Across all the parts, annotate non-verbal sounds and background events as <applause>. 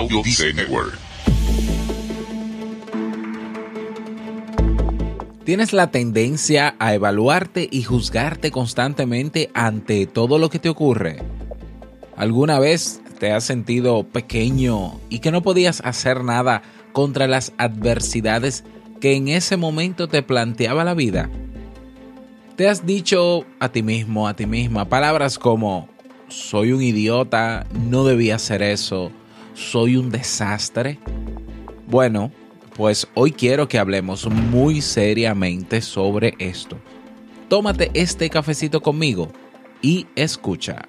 Audio Network. Tienes la tendencia a evaluarte y juzgarte constantemente ante todo lo que te ocurre. ¿Alguna vez te has sentido pequeño y que no podías hacer nada contra las adversidades que en ese momento te planteaba la vida? ¿Te has dicho a ti mismo, a ti misma, palabras como soy un idiota, no debía hacer eso, soy un desastre? Bueno, pues hoy quiero que hablemos muy seriamente sobre esto. Tómate este cafecito conmigo y escucha.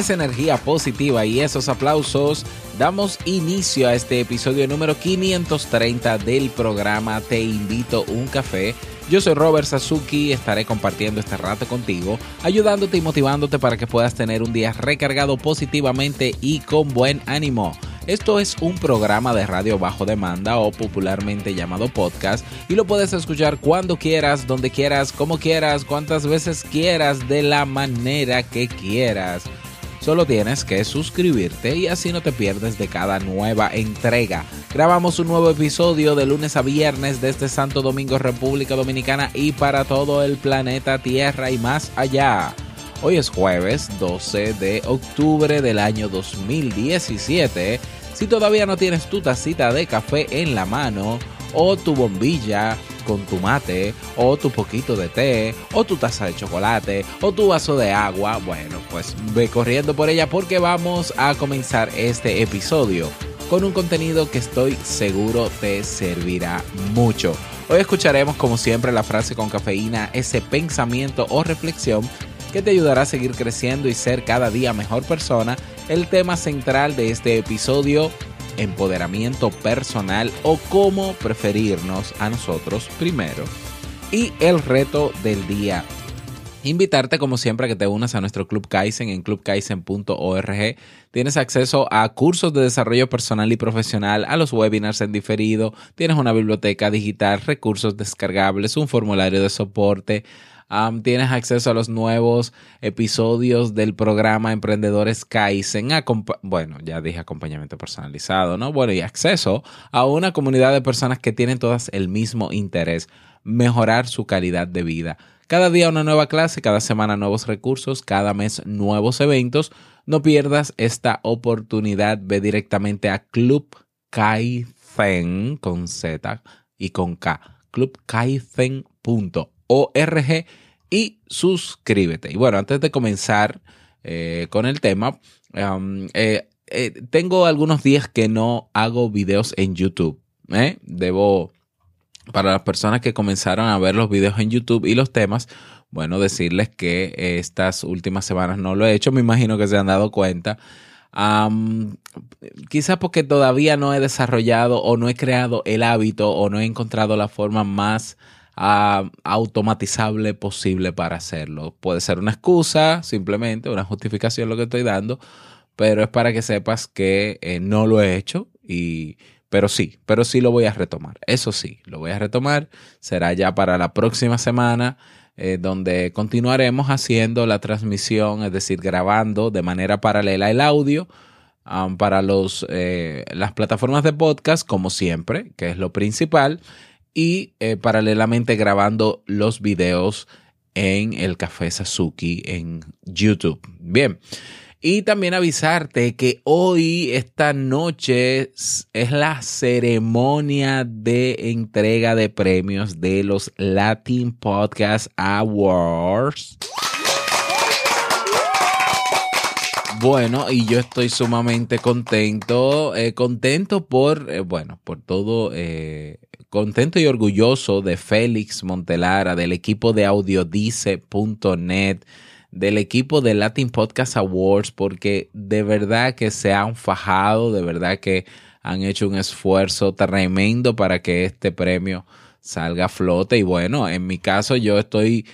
Esa energía positiva y esos aplausos, damos inicio a este episodio número 530 del programa Te invito un café. Yo soy Robert Sasuki, estaré compartiendo este rato contigo, ayudándote y motivándote para que puedas tener un día recargado positivamente y con buen ánimo. Esto es un programa de radio bajo demanda o popularmente llamado podcast y lo puedes escuchar cuando quieras, donde quieras, como quieras, cuantas veces quieras, de la manera que quieras. Solo tienes que suscribirte y así no te pierdes de cada nueva entrega. Grabamos un nuevo episodio de lunes a viernes desde Santo Domingo, República Dominicana y para todo el planeta Tierra y más allá. Hoy es jueves 12 de octubre del año 2017. Si todavía no tienes tu tacita de café en la mano o tu bombilla con tu mate, o tu poquito de té, o tu taza de chocolate, o tu vaso de agua, bueno, pues ve corriendo por ella porque vamos a comenzar este episodio con un contenido que estoy seguro te servirá mucho. Hoy escucharemos como siempre la frase con cafeína, ese pensamiento o reflexión que te ayudará a seguir creciendo y ser cada día mejor persona. El tema central de este episodio empoderamiento personal o cómo preferirnos a nosotros primero. Y el reto del día. Invitarte como siempre a que te unas a nuestro Club Kaizen en clubkaizen.org. Tienes acceso a cursos de desarrollo personal y profesional, a los webinars en diferido, tienes una biblioteca digital, recursos descargables, un formulario de soporte, tienes acceso a los nuevos episodios del programa Emprendedores Kaizen. Bueno, ya dije acompañamiento personalizado, ¿no? Bueno, y acceso a una comunidad de personas que tienen todas el mismo interés, mejorar su calidad de vida. Cada día una nueva clase, cada semana nuevos recursos, cada mes nuevos eventos. No pierdas esta oportunidad. Ve directamente a Club Kaizen con Z y con K. clubkaizen.org y suscríbete. Y bueno, antes de comenzar eh, con el tema, um, eh, eh, tengo algunos días que no hago videos en YouTube. Debo, para las personas que comenzaron a ver los videos en YouTube y los temas, bueno, decirles que estas últimas semanas no lo he hecho. Me imagino que se han dado cuenta. Um, quizás porque todavía no he desarrollado o no he creado el hábito o no he encontrado la forma más automatizable posible para hacerlo. Puede ser una excusa, simplemente una justificación lo que estoy dando, pero es para que sepas que eh, no lo he hecho y pero sí, pero sí lo voy a retomar. Eso sí, lo voy a retomar. Será ya para la próxima semana, eh, donde continuaremos haciendo la transmisión, es decir, grabando de manera paralela el audio um, para los, eh, las plataformas de podcast, como siempre, que es lo principal y eh, paralelamente grabando los videos en el Café Sasuki en YouTube. Bien. Y también avisarte que hoy, esta noche, es la ceremonia de entrega de premios de los Latin Podcast Awards. Bueno, y yo estoy sumamente contento, eh, contento por, eh, bueno, por todo, contento y orgulloso de Félix Montelara, del equipo de audiodice.net del equipo de Latin Podcast Awards porque de verdad que se han fajado, de verdad que han hecho un esfuerzo tremendo para que este premio salga a flote. Y bueno, en mi caso yo estoy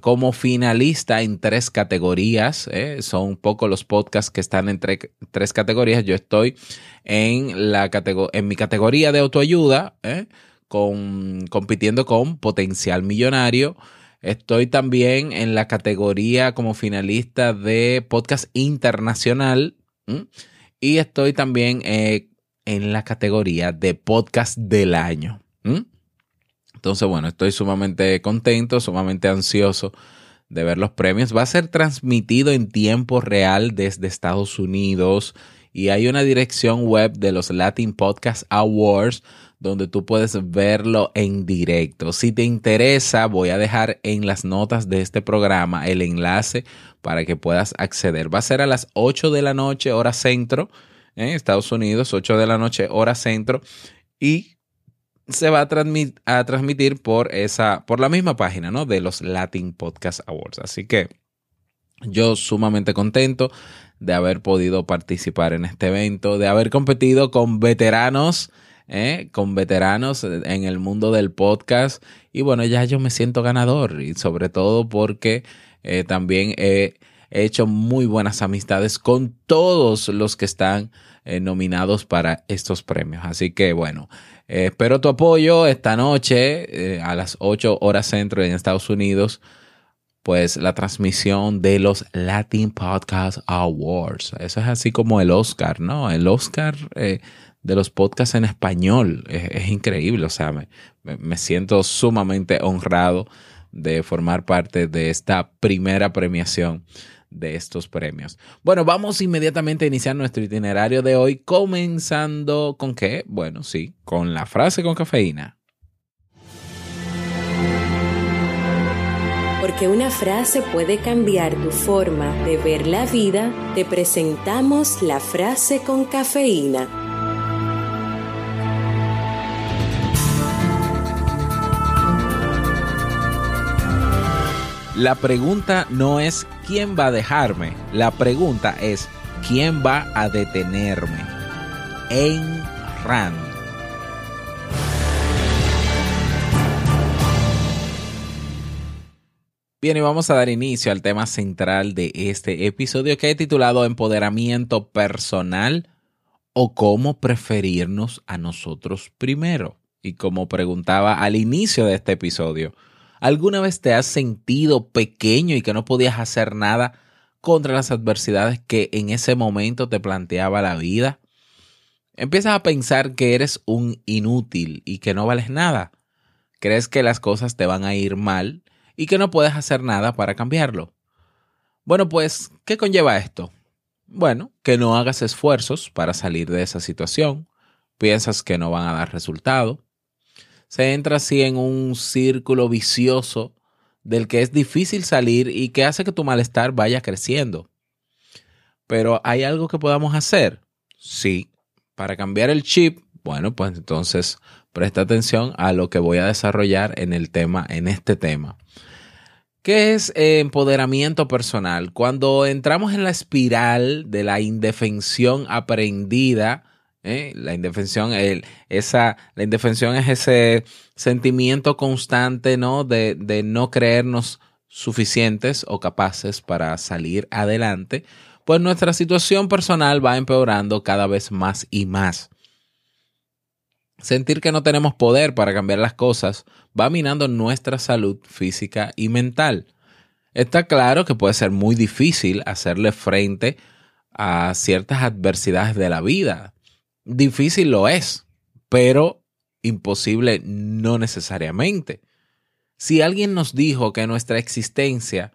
como finalista en tres categorías. ¿eh? Son poco los podcasts que están en tres categorías. Yo estoy en, la en mi categoría de autoayuda, ¿eh? Con, compitiendo con Potencial Millonario. Estoy también en la categoría como finalista de podcast internacional. Y estoy también eh, en la categoría de podcast del año. Entonces, bueno, estoy sumamente contento, sumamente ansioso de ver los premios. Va a ser transmitido en tiempo real desde Estados Unidos y hay una dirección web de los Latin Podcast Awards donde tú puedes verlo en directo. Si te interesa, voy a dejar en las notas de este programa el enlace para que puedas acceder. Va a ser a las 8 de la noche, hora centro, en Estados Unidos, 8 de la noche, hora centro, y se va a, transmitir por esa, por la misma página, ¿no? De los Latin Podcast Awards. Así que yo sumamente contento de haber podido participar en este evento, de haber competido con veteranos ¿eh? con veteranos en el mundo del podcast. Y bueno, ya yo me siento ganador y sobre todo porque eh, también he hecho muy buenas amistades con todos los que están eh, nominados para estos premios. Así que bueno, espero tu apoyo esta noche a las 8 horas centro en Estados Unidos pues la transmisión de los Latin Podcast Awards. Eso es así como el Oscar, ¿no? El Oscar de los podcasts en español. Es, increíble, o sea, me, me, siento sumamente honrado de formar parte de esta primera premiación de estos premios. Bueno, vamos inmediatamente a iniciar nuestro itinerario de hoy, comenzando con qué? Bueno, sí, con la frase con cafeína. Porque una frase puede cambiar tu forma de ver la vida, te presentamos la frase con cafeína. La pregunta no es quién va a dejarme, la pregunta es quién va a detenerme. En Rand. Bien, y vamos a dar inicio al tema central de este episodio que he titulado Empoderamiento personal o cómo preferirnos a nosotros primero. Y como preguntaba al inicio de este episodio, ¿Alguna vez te has sentido pequeño y que no podías hacer nada contra las adversidades que en ese momento te planteaba la vida? Empiezas a pensar que eres un inútil y que no vales nada. Crees que las cosas te van a ir mal y que no puedes hacer nada para cambiarlo. Bueno, pues, ¿qué conlleva esto? Bueno, que no hagas esfuerzos para salir de esa situación, piensas que no van a dar resultado, se entra así en un círculo vicioso del que es difícil salir y que hace que tu malestar vaya creciendo. Pero ¿hay algo que podamos hacer? Sí. Para cambiar el chip, bueno, pues entonces presta atención a lo que voy a desarrollar en el tema, en este tema. ¿Qué es empoderamiento personal? Cuando entramos en la espiral de la indefensión aprendida, ¿eh? La indefensión, esa, la indefensión es ese sentimiento constante, ¿no? De, de no creernos suficientes o capaces para salir adelante, pues nuestra situación personal va empeorando cada vez más y más. Sentir que no tenemos poder para cambiar las cosas va minando nuestra salud física y mental. Está claro que puede ser muy difícil hacerle frente a ciertas adversidades de la vida, Difícil lo es, pero imposible no necesariamente. Si alguien nos dijo que nuestra existencia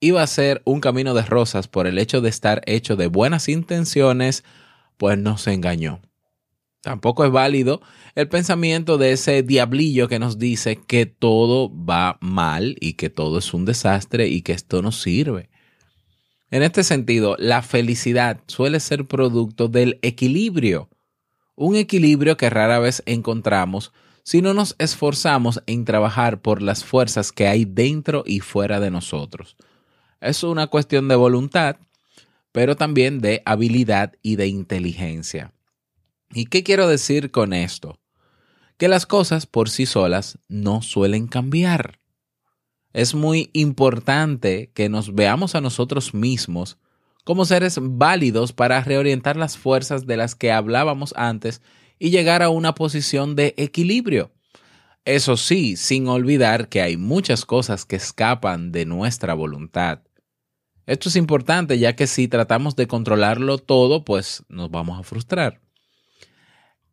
iba a ser un camino de rosas por el hecho de estar hecho de buenas intenciones, pues no se engañó. Tampoco es válido el pensamiento de ese diablillo que nos dice que todo va mal y que todo es un desastre y que esto no sirve. En este sentido, la felicidad suele ser producto del equilibrio, un equilibrio que rara vez encontramos si no nos esforzamos en trabajar por las fuerzas que hay dentro y fuera de nosotros. Es una cuestión de voluntad, pero también de habilidad y de inteligencia. ¿Y qué quiero decir con esto? Que las cosas por sí solas no suelen cambiar. Es muy importante que nos veamos a nosotros mismos como seres válidos para reorientar las fuerzas de las que hablábamos antes y llegar a una posición de equilibrio. Eso sí, sin olvidar que hay muchas cosas que escapan de nuestra voluntad. Esto es importante ya que si tratamos de controlarlo todo, pues nos vamos a frustrar.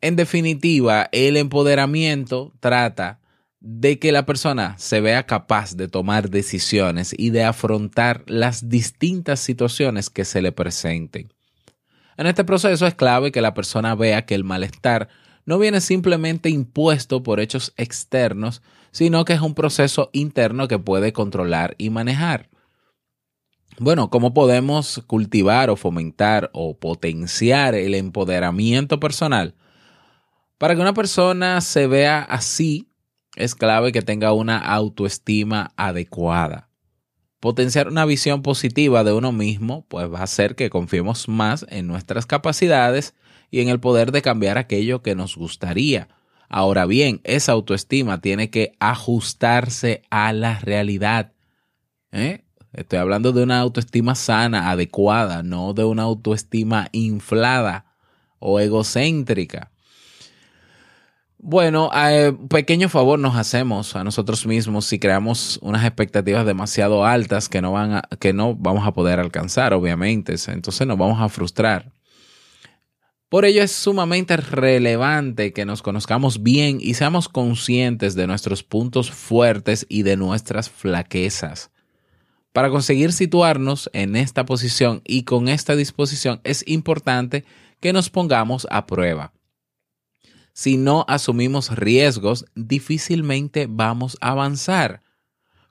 En definitiva, el empoderamiento trata de que la persona se vea capaz de tomar decisiones y de afrontar las distintas situaciones que se le presenten. En este proceso es clave que la persona vea que el malestar no viene simplemente impuesto por hechos externos, sino que es un proceso interno que puede controlar y manejar. Bueno, ¿cómo podemos cultivar o fomentar o potenciar el empoderamiento personal? Para que una persona se vea así, es clave que tenga una autoestima adecuada. Potenciar una visión positiva de uno mismo, pues va a hacer que confiemos más en nuestras capacidades y en el poder de cambiar aquello que nos gustaría. Ahora bien, esa autoestima tiene que ajustarse a la realidad. ¿eh? Estoy hablando de una autoestima sana, adecuada, no de una autoestima inflada o egocéntrica. Bueno, eh, pequeño favor nos hacemos a nosotros mismos si creamos unas expectativas demasiado altas que no, van a, que no vamos a poder alcanzar, obviamente. Entonces nos vamos a frustrar. Por ello es sumamente relevante que nos conozcamos bien y seamos conscientes de nuestros puntos fuertes y de nuestras flaquezas. Para conseguir situarnos en esta posición y con esta disposición es importante que nos pongamos a prueba si no asumimos riesgos, difícilmente vamos a avanzar.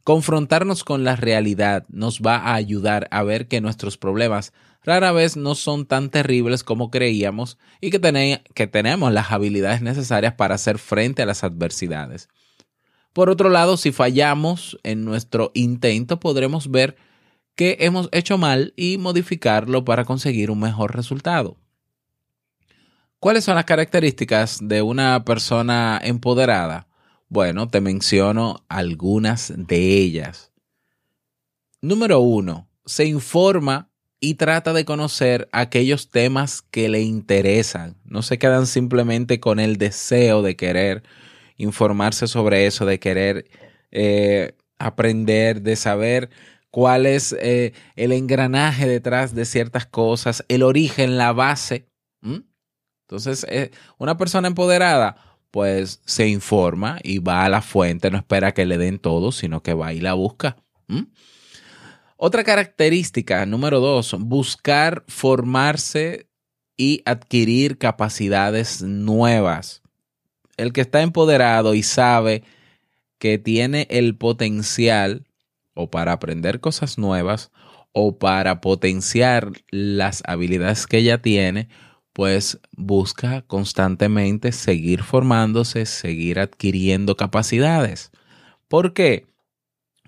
Confrontarnos con la realidad nos va a ayudar a ver que nuestros problemas rara vez no son tan terribles como creíamos y que, tenemos las habilidades necesarias para hacer frente a las adversidades. Por otro lado, si fallamos en nuestro intento, podremos ver que hemos hecho mal y modificarlo para conseguir un mejor resultado. ¿Cuáles son las características de una persona empoderada? Bueno, te menciono algunas de ellas. Número uno, se informa y trata de conocer aquellos temas que le interesan. No se quedan simplemente con el deseo de querer informarse sobre eso, de querer eh, aprender, de saber cuál es eh, el engranaje detrás de ciertas cosas, el origen, la base. Entonces, eh, una persona empoderada, pues se informa y va a la fuente, no espera que le den todo, sino que va y la busca. Otra característica, número dos, buscar formarse y adquirir capacidades nuevas. El que está empoderado y sabe que tiene el potencial o para aprender cosas nuevas o para potenciar las habilidades que ella tiene, pues busca constantemente seguir formándose, seguir adquiriendo capacidades. ¿Por qué?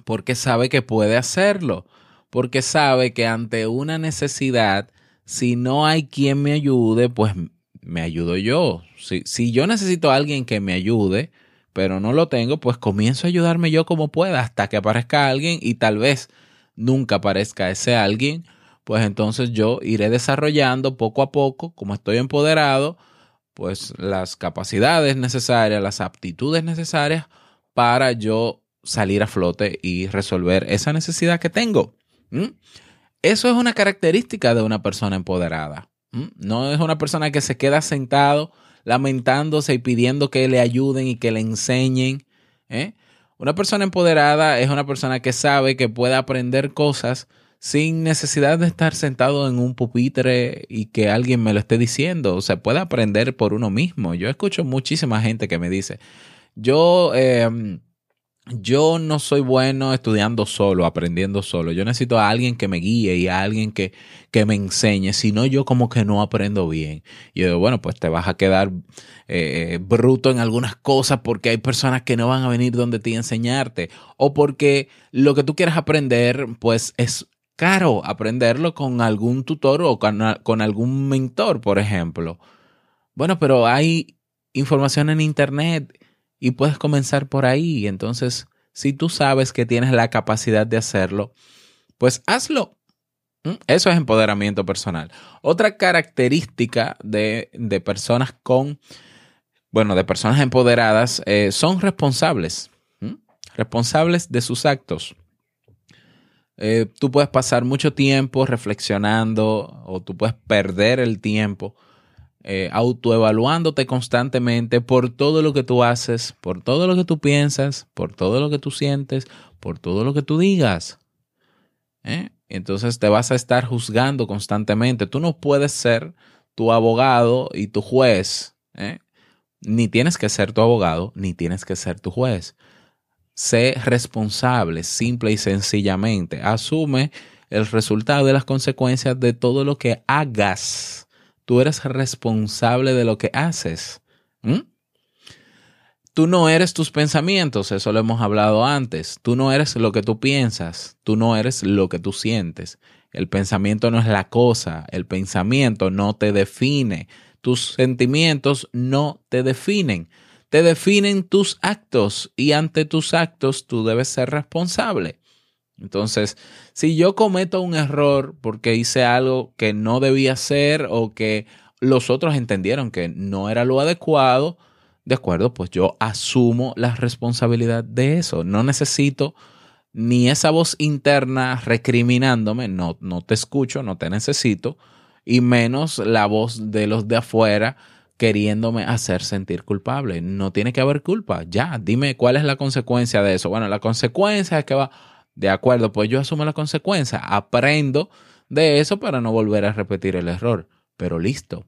Porque sabe que puede hacerlo, porque sabe que ante una necesidad, si no hay quien me ayude, pues me ayudo yo. Si, si yo necesito a alguien que me ayude, pero no lo tengo, pues comienzo a ayudarme yo como pueda hasta que aparezca alguien y tal vez nunca aparezca ese alguien pues entonces yo iré desarrollando poco a poco, como estoy empoderado, pues las capacidades necesarias, las aptitudes necesarias para yo salir a flote y resolver esa necesidad que tengo. Eso es una característica de una persona empoderada. No es una persona que se queda sentado lamentándose y pidiendo que le ayuden y que le enseñen. ¿eh? Una persona empoderada es una persona que sabe que puede aprender cosas sin necesidad de estar sentado en un pupitre y que alguien me lo esté diciendo. O sea, puede aprender por uno mismo. Yo escucho muchísima gente que me dice, yo, em, yo no soy bueno estudiando solo, aprendiendo solo. Yo necesito a alguien que me guíe y a alguien que, que me enseñe. Si no, yo como que no aprendo bien. Y yo digo, bueno, pues te vas a quedar eh, bruto en algunas cosas porque hay personas que no van a venir donde te enseñarte. O porque lo que tú quieres aprender, pues es caro aprenderlo con algún tutor o con, algún mentor, por ejemplo. Bueno, pero hay información en Internet y puedes comenzar por ahí. Entonces, si tú sabes que tienes la capacidad de hacerlo, pues hazlo. ¿Mm? Eso es empoderamiento personal. Otra característica de, personas con, bueno, de personas empoderadas, eh, son responsables. ¿Mm? Responsables de sus actos. Eh, tú puedes pasar mucho tiempo reflexionando o tú puedes perder el tiempo eh, autoevaluándote constantemente por todo lo que tú haces, por todo lo que tú piensas, por todo lo que tú sientes, por todo lo que tú digas. ¿Eh? Entonces te vas a estar juzgando constantemente. Tú no puedes ser tu abogado y tu juez. Ni tienes que ser tu abogado, ni tienes que ser tu juez. Sé responsable, simple y sencillamente. Asume el resultado de las consecuencias de todo lo que hagas. Tú eres responsable de lo que haces. Tú no eres tus pensamientos, eso lo hemos hablado antes. Tú no eres lo que tú piensas, tú no eres lo que tú sientes. El pensamiento no es la cosa, el pensamiento no te define, tus sentimientos no te definen te definen tus actos y ante tus actos tú debes ser responsable. Entonces, si yo cometo un error porque hice algo que no debía hacer o que los otros entendieron que no era lo adecuado, de acuerdo, pues yo asumo la responsabilidad de eso. No necesito ni esa voz interna recriminándome, no, no te escucho, no te necesito, y menos la voz de los de afuera queriéndome hacer sentir culpable. No tiene que haber culpa. Ya, dime cuál es la consecuencia de eso. Bueno, la consecuencia es que va, de acuerdo, pues yo asumo la consecuencia, aprendo de eso para no volver a repetir el error. Pero listo,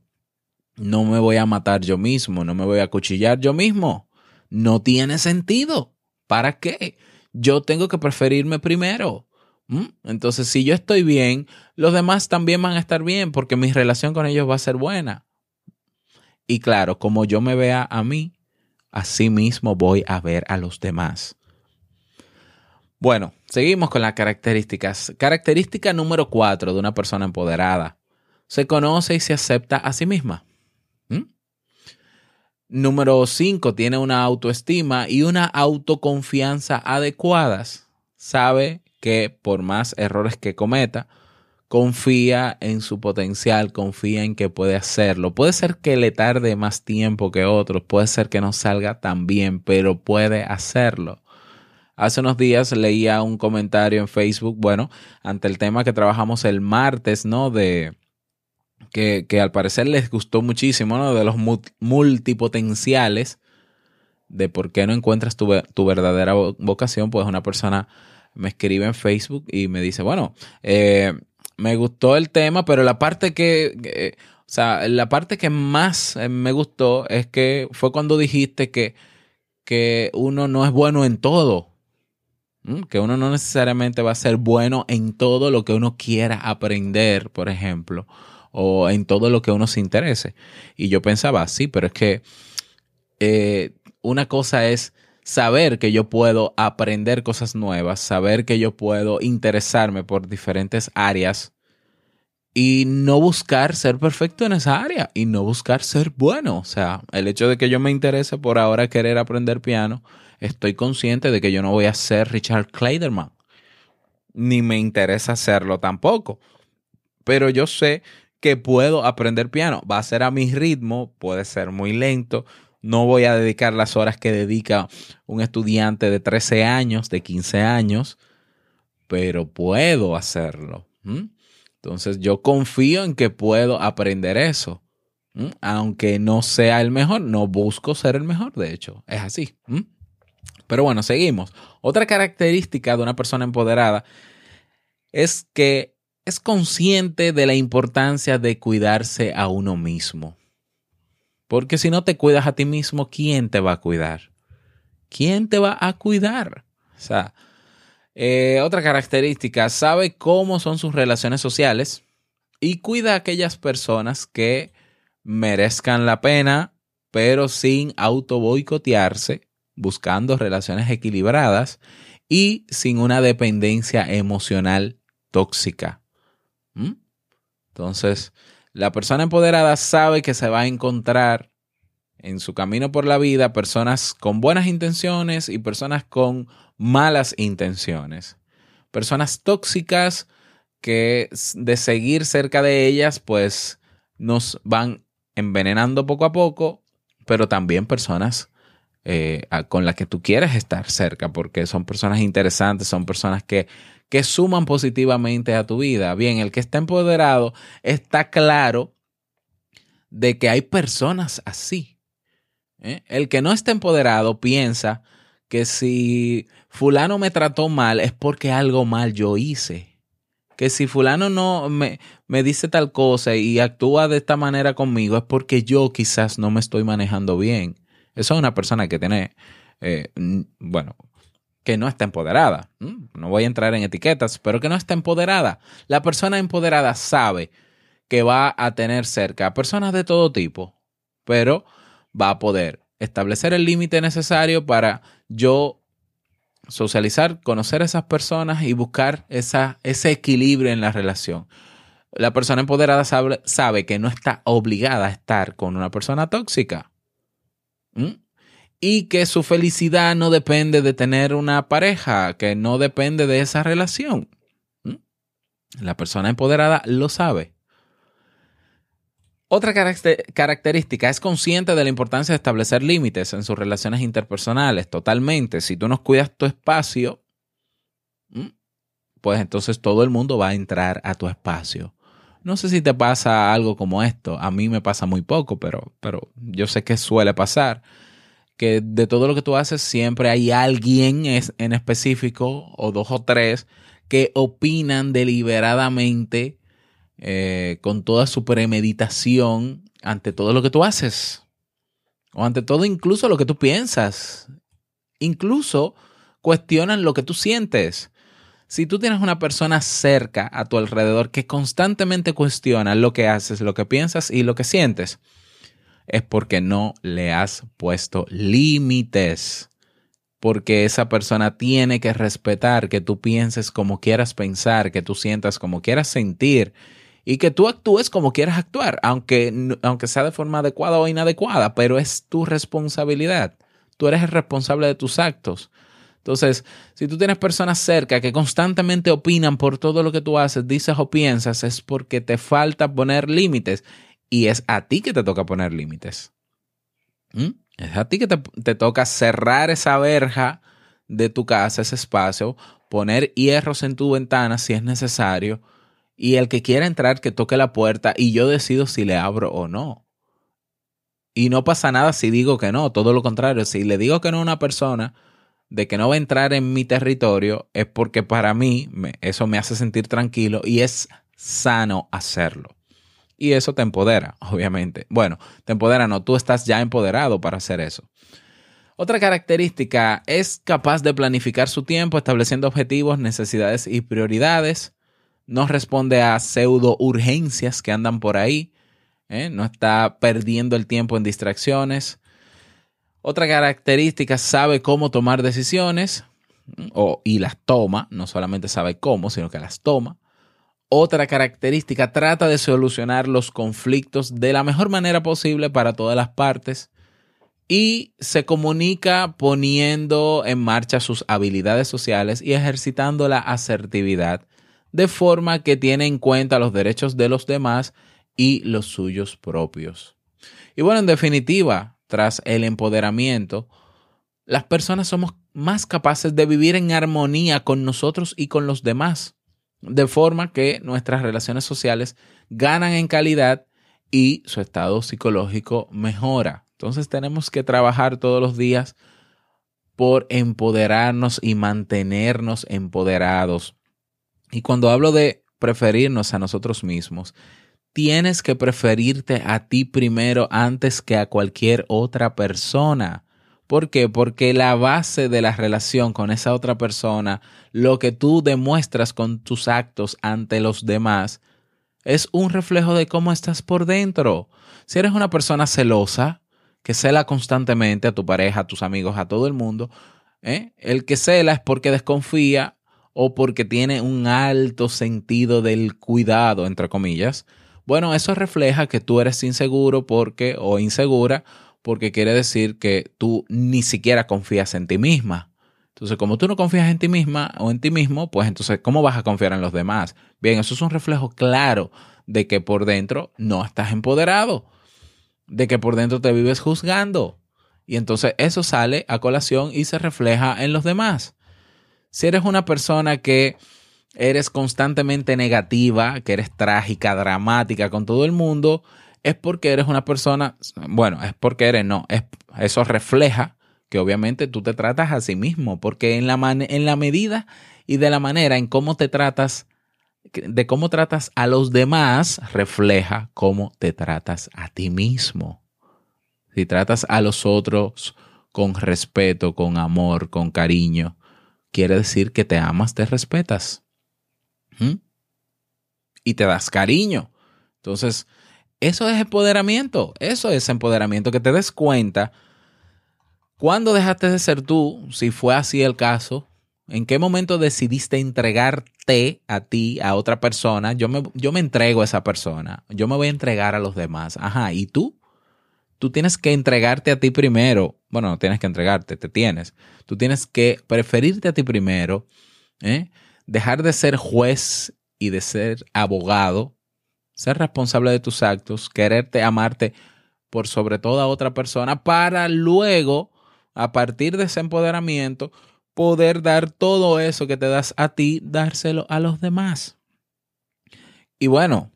no me voy a matar yo mismo, no me voy a cuchillar yo mismo. No tiene sentido. ¿Para qué? Yo tengo que preferirme primero. ¿Mm? Entonces, si yo estoy bien, los demás también van a estar bien porque mi relación con ellos va a ser buena. Y claro, como yo me vea a mí, así mismo voy a ver a los demás. Bueno, seguimos con las características. Característica número cuatro de una persona empoderada. Se conoce y se acepta a sí misma. ¿Mm? Número cinco, tiene una autoestima y una autoconfianza adecuadas. Sabe que por más errores que cometa, confía en su potencial, confía en que puede hacerlo. Puede ser que le tarde más tiempo que otros, puede ser que no salga tan bien, pero puede hacerlo. Hace unos días leía un comentario en Facebook, bueno, ante el tema que trabajamos el martes, ¿no? De que, al parecer les gustó muchísimo, ¿no? De los multipotenciales, de por qué no encuentras tu, tu verdadera vocación, pues una persona me escribe en Facebook y me dice, bueno, eh, me gustó el tema, pero la parte que, o sea, la parte que más eh, me gustó es que fue cuando dijiste que, que uno no es bueno en todo. Que uno no necesariamente va a ser bueno en todo lo que uno quiera aprender, por ejemplo, o en todo lo que uno se interese. Y yo pensaba, sí, pero es que eh, una cosa es saber que yo puedo aprender cosas nuevas, saber que yo puedo interesarme por diferentes áreas y no buscar ser perfecto en esa área y no buscar ser bueno. O sea, el hecho de que yo me interese por ahora querer aprender piano, estoy consciente de que yo no voy a ser Richard Kleiderman, ni me interesa hacerlo tampoco. Pero yo sé que puedo aprender piano. Va a ser a mi ritmo, puede ser muy lento, no voy a dedicar las horas que dedica un estudiante de 13 años, de 15 años, pero puedo hacerlo. Entonces yo confío en que puedo aprender eso. Aunque no sea el mejor, no busco ser el mejor, de hecho, es así. Pero bueno, seguimos. Otra característica de una persona empoderada es que es consciente de la importancia de cuidarse a uno mismo. Porque si no te cuidas a ti mismo, ¿quién te va a cuidar? ¿Quién te va a cuidar? Eh, otra característica, sabe cómo son sus relaciones sociales y cuida a aquellas personas que merezcan la pena, pero sin auto boicotearse, buscando relaciones equilibradas y sin una dependencia emocional tóxica. ¿Mm? Entonces, la persona empoderada sabe que se va a encontrar en su camino por la vida personas con buenas intenciones y personas con malas intenciones. Personas tóxicas que de seguir cerca de ellas pues nos van envenenando poco a poco, pero también personas eh, con las que tú quieres estar cerca porque son personas interesantes, son personas que que suman positivamente a tu vida. Bien, el que está empoderado está claro de que hay personas así. ¿eh? El que no está empoderado piensa que si fulano me trató mal es porque algo mal yo hice. Que si fulano no me, me dice tal cosa y actúa de esta manera conmigo es porque yo quizás no me estoy manejando bien. Eso es una persona que tiene, eh, bueno, que no está empoderada. Mm, no voy a entrar en etiquetas, pero que no está empoderada. La persona empoderada sabe que va a tener cerca a personas de todo tipo, pero va a poder establecer el límite necesario para yo socializar, conocer a esas personas y buscar esa, ese equilibrio en la relación. La persona empoderada sabe, sabe, que no está obligada a estar con una persona tóxica. ¿Mm? Y que su felicidad no depende de tener una pareja, que no depende de esa relación. ¿Mm? La persona empoderada lo sabe. Otra característica es consciente de la importancia de establecer límites en sus relaciones interpersonales, totalmente. Si tú no cuidas tu espacio, pues entonces todo el mundo va a entrar a tu espacio. No sé si te pasa algo como esto, a mí me pasa muy poco, pero, pero yo sé que suele pasar que de todo lo que tú haces siempre hay alguien en específico o dos o tres que opinan deliberadamente eh, con toda su premeditación ante todo lo que tú haces o ante todo incluso lo que tú piensas. Incluso cuestionan lo que tú sientes. Si tú tienes una persona cerca a tu alrededor que constantemente cuestiona lo que haces, lo que piensas y lo que sientes, es porque no le has puesto límites. Porque esa persona tiene que respetar que tú pienses como quieras pensar, que tú sientas como quieras sentir y que tú actúes como quieras actuar, aunque, aunque sea de forma adecuada o inadecuada, pero es tu responsabilidad. Tú eres el responsable de tus actos. Entonces, si tú tienes personas cerca que constantemente opinan por todo lo que tú haces, dices o piensas, es porque te falta poner límites y es a ti que te toca poner límites. ¿Mm? Es a ti que te, toca cerrar esa verja de tu casa, ese espacio, poner hierros en tu ventana si es necesario, y el que quiera entrar que toque la puerta y yo decido si le abro o no. Y no pasa nada si digo que no, todo lo contrario, si le digo que no a una persona de que no va a entrar en mi territorio, es porque para mí eso me hace sentir tranquilo y es sano hacerlo y eso te empodera, <laughs> obviamente. Bueno, te empodera, no, tú estás ya empoderado para hacer eso. Otra característica es capaz de planificar su tiempo estableciendo objetivos, necesidades y prioridades. No responde a pseudo urgencias que andan por ahí. ¿eh? No está perdiendo el tiempo en distracciones. Otra característica, sabe cómo tomar decisiones o, y las toma. No solamente sabe cómo, sino que las toma. Otra característica, trata de solucionar los conflictos de la mejor manera posible para todas las partes y se comunica poniendo en marcha sus habilidades sociales y ejercitando la asertividad de forma que tiene en cuenta los derechos de los demás y los suyos propios. Y bueno, en definitiva, tras el empoderamiento, las personas somos más capaces de vivir en armonía con nosotros y con los demás de forma que nuestras relaciones sociales ganan en calidad y su estado psicológico mejora. Entonces tenemos que trabajar todos los días por empoderarnos y mantenernos empoderados. Y cuando hablo de preferirnos a nosotros mismos, tienes que preferirte a ti primero antes que a cualquier otra persona. ¿Por qué? Porque la base de la relación con esa otra persona, lo que tú demuestras con tus actos ante los demás, es un reflejo de cómo estás por dentro. Si eres una persona celosa, que cela constantemente a tu pareja, a tus amigos, a todo el mundo, ¿eh? el que cela es porque desconfía o porque tiene un alto sentido del cuidado, entre comillas, bueno, eso refleja que tú eres inseguro porque o insegura porque quiere decir que tú ni siquiera confías en ti misma. Entonces, como tú no confías en ti misma o en ti mismo, pues entonces, ¿cómo vas a confiar en los demás? Bien, eso es un reflejo claro de que por dentro no estás empoderado, de que por dentro te vives juzgando. Y entonces eso sale a colación y se refleja en los demás. Si eres una persona que eres constantemente negativa, que eres trágica, dramática con todo el mundo, es porque eres una persona, bueno, es porque eres, no, es, eso refleja que obviamente tú te tratas a sí mismo, porque en la, en la medida y de la manera en cómo te tratas, de cómo tratas a los demás, refleja cómo te tratas a ti mismo. Si tratas a los otros con respeto, con amor, con cariño, quiere decir que te amas, te respetas. Y te das cariño. Entonces, eso es empoderamiento. Eso es empoderamiento, que te des cuenta cuándo dejaste de ser tú, si fue así el caso, en qué momento decidiste entregarte a ti, a otra persona. Yo me, yo me entrego a esa persona. Yo me voy a entregar a los demás. Ajá, ¿y tú? Tú tienes que entregarte a ti primero. Bueno, no tienes que entregarte, te tienes. Tú tienes que preferirte a ti primero. ¿eh? dejar de ser juez y de ser abogado, ser responsable de tus actos, quererte, amarte por sobre toda otra persona, para luego, a partir de ese empoderamiento, poder dar todo eso que te das a ti, dárselo a los demás. Y bueno,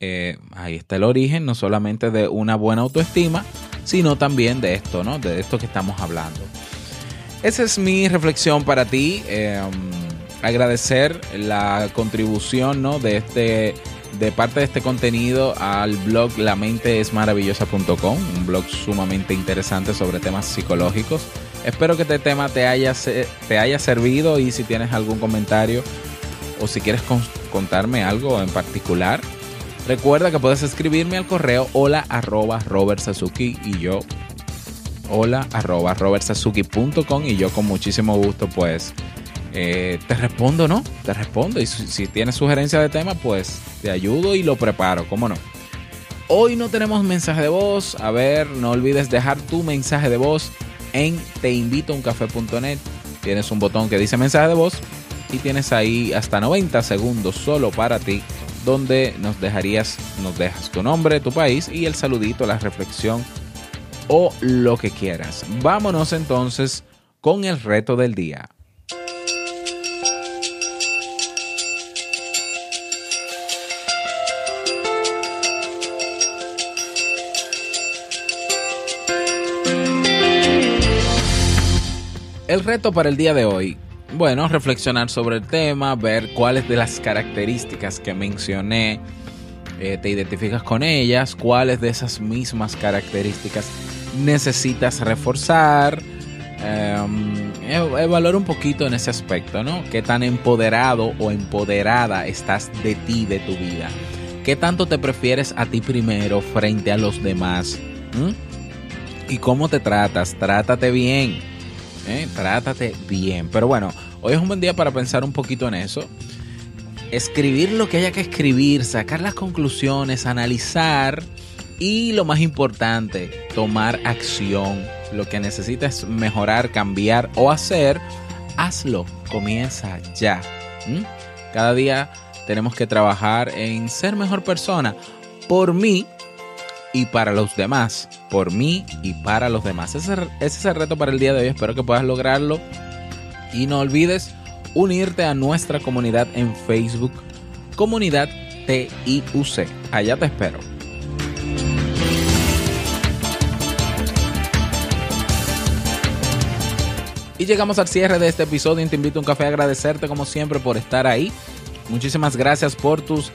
eh, ahí está el origen no solamente de una buena autoestima, sino también de esto, ¿no? De esto que estamos hablando. Esa es mi reflexión para ti. Em, agradecer la contribución ¿no? de este de parte de este contenido al blog lamentesmaravillosa.com, un blog sumamente interesante sobre temas psicológicos. Espero que este tema te haya, te haya servido y si tienes algún comentario o si quieres contarme algo en particular, recuerda que puedes escribirme al correo hola arroba Robert Sasuki y yo hola arroba y yo con muchísimo gusto pues eh, te respondo, ¿no? Te respondo. Y si, tienes sugerencia de tema, pues te ayudo y lo preparo, ¿cómo no? Hoy no tenemos mensaje de voz. A ver, no olvides dejar tu mensaje de voz en teinvitouncafé.net. Tienes un botón que dice mensaje de voz y tienes ahí hasta 90 segundos solo para ti donde nos dejarías, nos dejas tu nombre, tu país y el saludito, la reflexión o lo que quieras. Vámonos entonces con el reto del día. El reto para el día de hoy, bueno, reflexionar sobre el tema, ver cuáles de las características que mencioné eh, te identificas con ellas, cuáles de esas mismas características necesitas reforzar, em, evaluar un poquito en ese aspecto, ¿no? ¿Qué tan empoderado o empoderada estás de ti, de tu vida? ¿Qué tanto te prefieres a ti primero frente a los demás? ¿Y cómo te tratas? Trátate bien ¿eh? Trátate bien. Pero bueno, hoy es un buen día para pensar un poquito en eso. Escribir lo que haya que escribir, sacar las conclusiones, analizar y lo más importante, tomar acción. Lo que necesitas mejorar, cambiar o hacer, hazlo. Comienza ya. Cada día tenemos que trabajar en ser mejor persona. Por mí, y para los demás, por mí y para los demás. Ese, es el reto para el día de hoy, espero que puedas lograrlo y no olvides unirte a nuestra comunidad en Facebook, comunidad TIUC. Allá te espero. Y llegamos al cierre de este episodio y te invito a un café a agradecerte como siempre por estar ahí. Muchísimas gracias por tus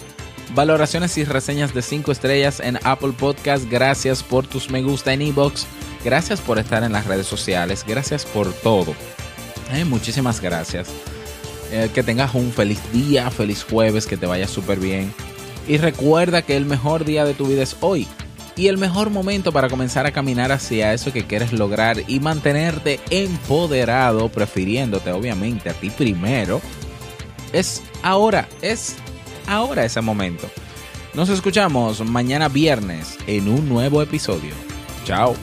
valoraciones y reseñas de 5 estrellas en Apple Podcast. Gracias por tus me gusta en iBox. Gracias por estar en las redes sociales. Gracias por todo. Muchísimas gracias. Eh, que tengas un feliz día, feliz jueves, que te vaya súper bien. Y recuerda que el mejor día de tu vida es hoy y el mejor momento para comenzar a caminar hacia eso que quieres lograr y mantenerte empoderado, prefiriéndote obviamente a ti primero, es ahora, es ahora ese momento. Nos escuchamos mañana viernes en un nuevo episodio. Chao.